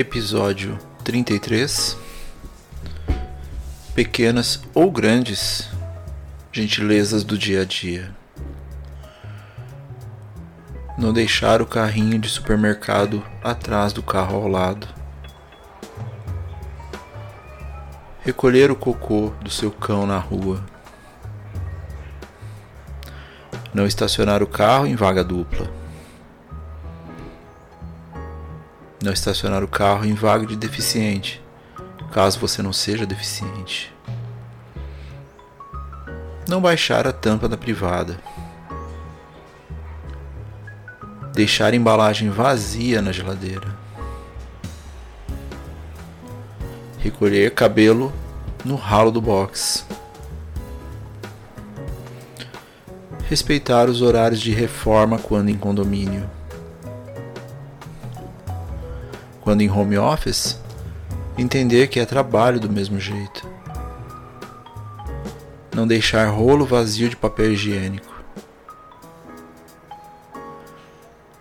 Episódio 33 Pequenas ou grandes gentilezas do dia a dia. Não deixar o carrinho de supermercado atrás do carro ao lado. Recolher o cocô do seu cão na rua. Não estacionar o carro em vaga dupla. Não estacionar o carro em vaga de deficiente, caso você não seja deficiente. Não baixar a tampa da privada. Deixar a embalagem vazia na geladeira. Recolher cabelo no ralo do box. Respeitar os horários de reforma quando em condomínio. Quando em home office, entender que é trabalho do mesmo jeito. Não deixar rolo vazio de papel higiênico.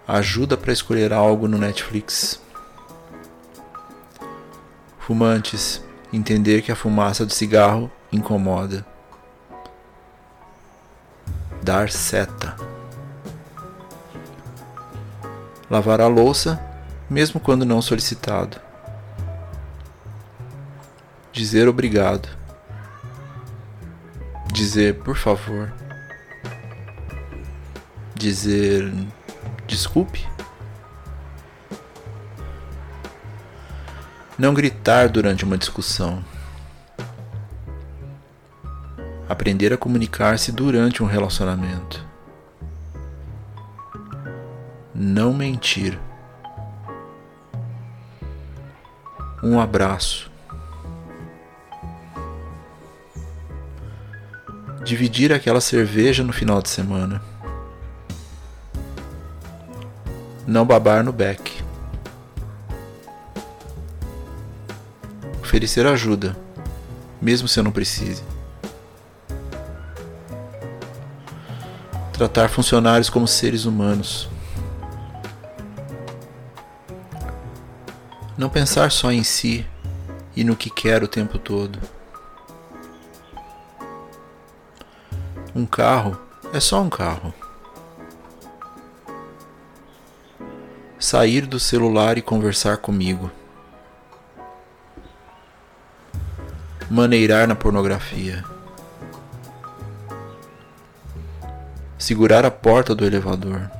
Ajuda para escolher algo no Netflix. Fumantes, entender que a fumaça do cigarro incomoda. Dar seta. Lavar a louça mesmo quando não solicitado. Dizer obrigado. Dizer por favor. Dizer desculpe. Não gritar durante uma discussão. Aprender a comunicar-se durante um relacionamento. Não mentir. Um abraço. Dividir aquela cerveja no final de semana. Não babar no beck. Oferecer ajuda, mesmo se eu não precise. Tratar funcionários como seres humanos. Não pensar só em si e no que quer o tempo todo. Um carro é só um carro. Sair do celular e conversar comigo. Maneirar na pornografia. Segurar a porta do elevador.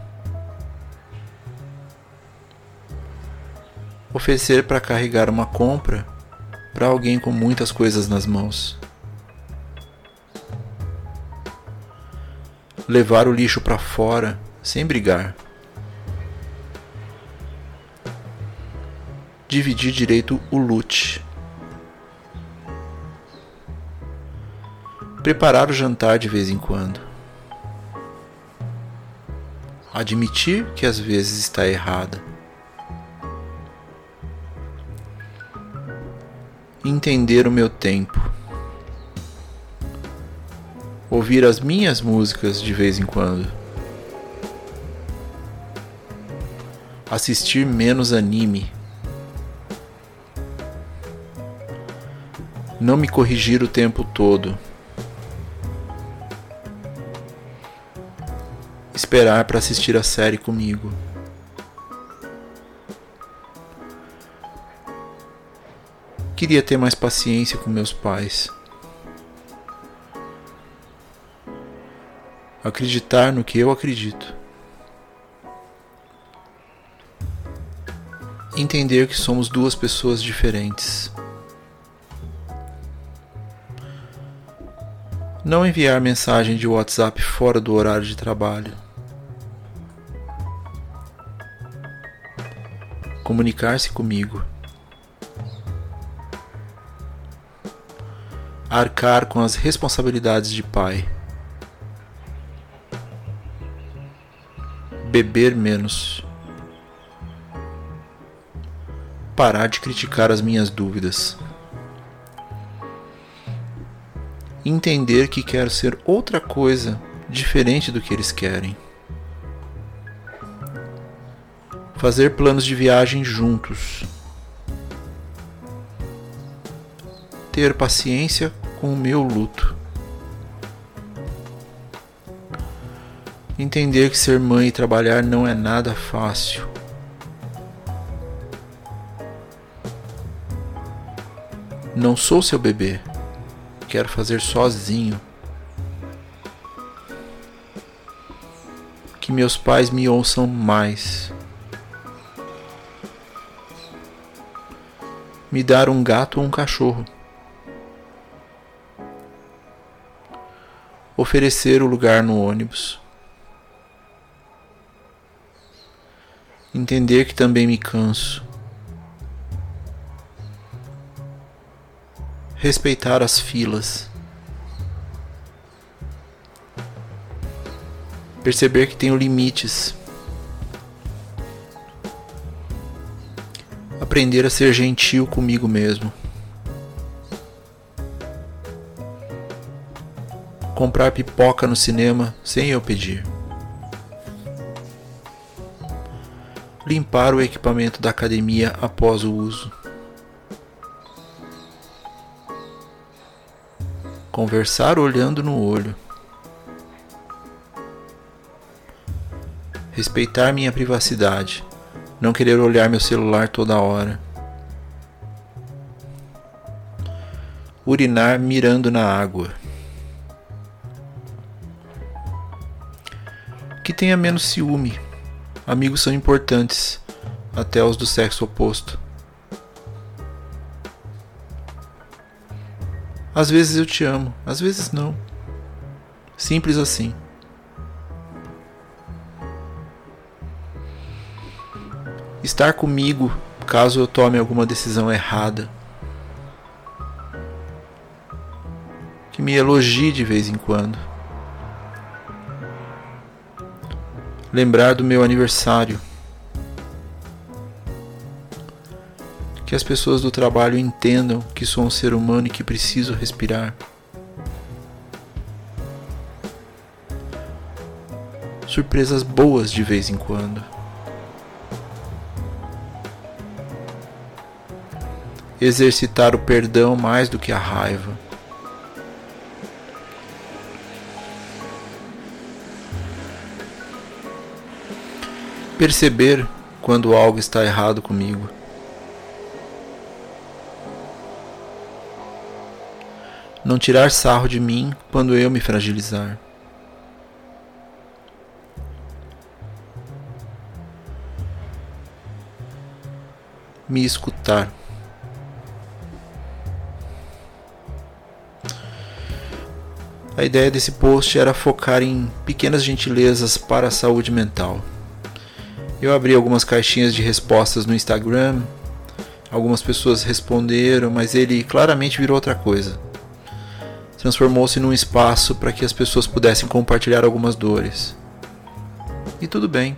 Oferecer para carregar uma compra para alguém com muitas coisas nas mãos. Levar o lixo para fora sem brigar. Dividir direito o loot. Preparar o jantar de vez em quando. Admitir que às vezes está errada. Entender o meu tempo. Ouvir as minhas músicas de vez em quando. Assistir menos anime. Não me corrigir o tempo todo. Esperar para assistir a série comigo. Queria ter mais paciência com meus pais. Acreditar no que eu acredito. Entender que somos duas pessoas diferentes. Não enviar mensagem de WhatsApp fora do horário de trabalho. comunicar-se comigo, arcar com as responsabilidades de pai, beber menos, parar de criticar as minhas dúvidas. entender que quero ser outra coisa diferente do que eles querem. Fazer planos de viagem juntos. Ter paciência com o meu luto. Entender que ser mãe e trabalhar não é nada fácil. Não sou seu bebê quero fazer sozinho. Que meus pais me ouçam mais. Me dar um gato ou um cachorro. Oferecer o lugar no ônibus. Entender que também me canso. respeitar as filas. Perceber que tenho limites. Aprender a ser gentil comigo mesmo. Comprar pipoca no cinema sem eu pedir. Limpar o equipamento da academia após o uso. Conversar olhando no olho. Respeitar minha privacidade. Não querer olhar meu celular toda hora. Urinar mirando na água. Que tenha menos ciúme. Amigos são importantes, até os do sexo oposto. Às vezes eu te amo, às vezes não. Simples assim. Estar comigo caso eu tome alguma decisão errada. Que me elogie de vez em quando. Lembrar do meu aniversário. que as pessoas do trabalho entendam que sou um ser humano e que preciso respirar. Surpresas boas de vez em quando. Exercitar o perdão mais do que a raiva. Perceber quando algo está errado comigo. não tirar sarro de mim quando eu me fragilizar. Me escutar. A ideia desse post era focar em pequenas gentilezas para a saúde mental. Eu abri algumas caixinhas de respostas no Instagram, algumas pessoas responderam, mas ele claramente virou outra coisa transformou-se num espaço para que as pessoas pudessem compartilhar algumas dores. E tudo bem.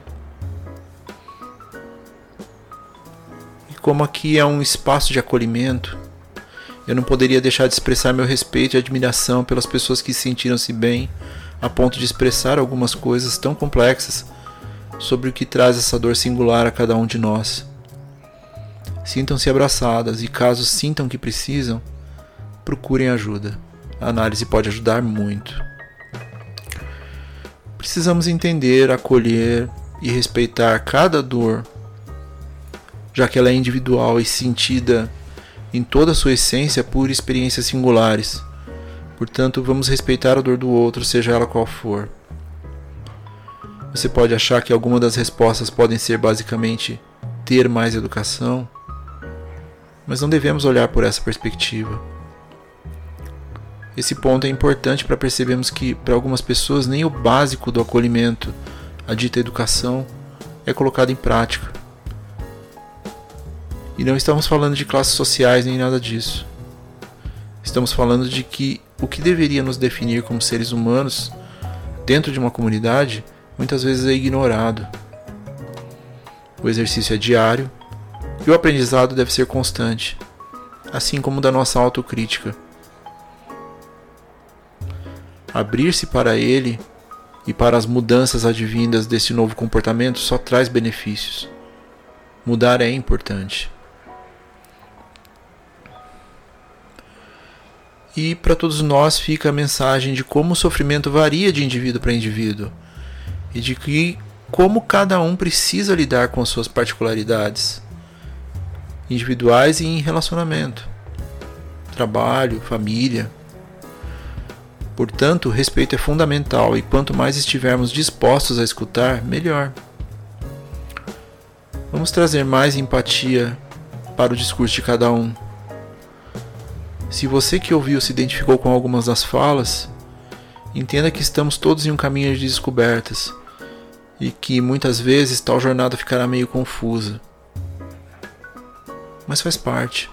E como aqui é um espaço de acolhimento, eu não poderia deixar de expressar meu respeito e admiração pelas pessoas que sentiram-se bem a ponto de expressar algumas coisas tão complexas sobre o que traz essa dor singular a cada um de nós. Sintam-se abraçadas e, caso sintam que precisam, procurem ajuda. A análise pode ajudar muito. Precisamos entender, acolher e respeitar cada dor, já que ela é individual e sentida em toda a sua essência por experiências singulares. Portanto, vamos respeitar a dor do outro, seja ela qual for. Você pode achar que alguma das respostas podem ser basicamente ter mais educação, mas não devemos olhar por essa perspectiva. Esse ponto é importante para percebermos que, para algumas pessoas, nem o básico do acolhimento, a dita educação, é colocado em prática. E não estamos falando de classes sociais nem nada disso. Estamos falando de que o que deveria nos definir como seres humanos dentro de uma comunidade muitas vezes é ignorado. O exercício é diário e o aprendizado deve ser constante, assim como da nossa autocrítica. Abrir-se para ele e para as mudanças advindas desse novo comportamento só traz benefícios. Mudar é importante. E para todos nós fica a mensagem de como o sofrimento varia de indivíduo para indivíduo e de que como cada um precisa lidar com as suas particularidades individuais e em relacionamento, trabalho, família. Portanto, o respeito é fundamental e quanto mais estivermos dispostos a escutar, melhor. Vamos trazer mais empatia para o discurso de cada um se você que ouviu se identificou com algumas das falas, entenda que estamos todos em um caminho de descobertas e que muitas vezes tal jornada ficará meio confusa. Mas faz parte.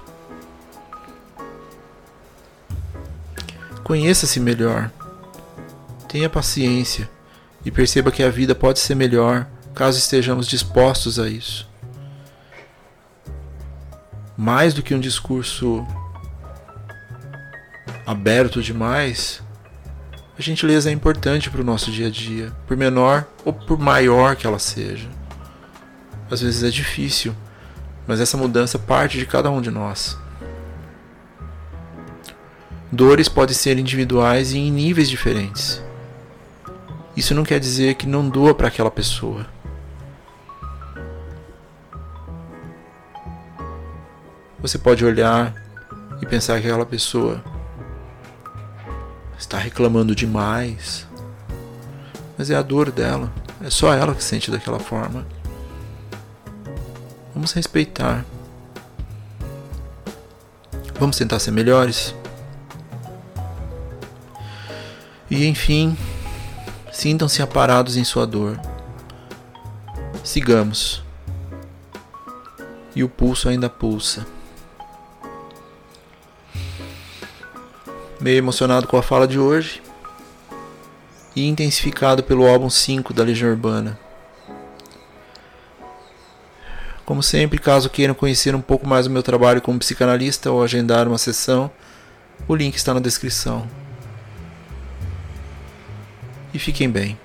Conheça-se melhor. Tenha paciência e perceba que a vida pode ser melhor caso estejamos dispostos a isso. Mais do que um discurso aberto demais, a gentileza é importante para o nosso dia a dia, por menor ou por maior que ela seja. Às vezes é difícil, mas essa mudança parte de cada um de nós. Dores podem ser individuais e em níveis diferentes. Isso não quer dizer que não doa para aquela pessoa. Você pode olhar e pensar que aquela pessoa está reclamando demais. Mas é a dor dela, é só ela que sente daquela forma. Vamos respeitar. Vamos tentar ser melhores. E enfim, sintam-se aparados em sua dor. Sigamos. E o pulso ainda pulsa. Meio emocionado com a fala de hoje e intensificado pelo álbum 5 da Legião Urbana. Como sempre, caso queiram conhecer um pouco mais do meu trabalho como psicanalista ou agendar uma sessão, o link está na descrição. E fiquem bem.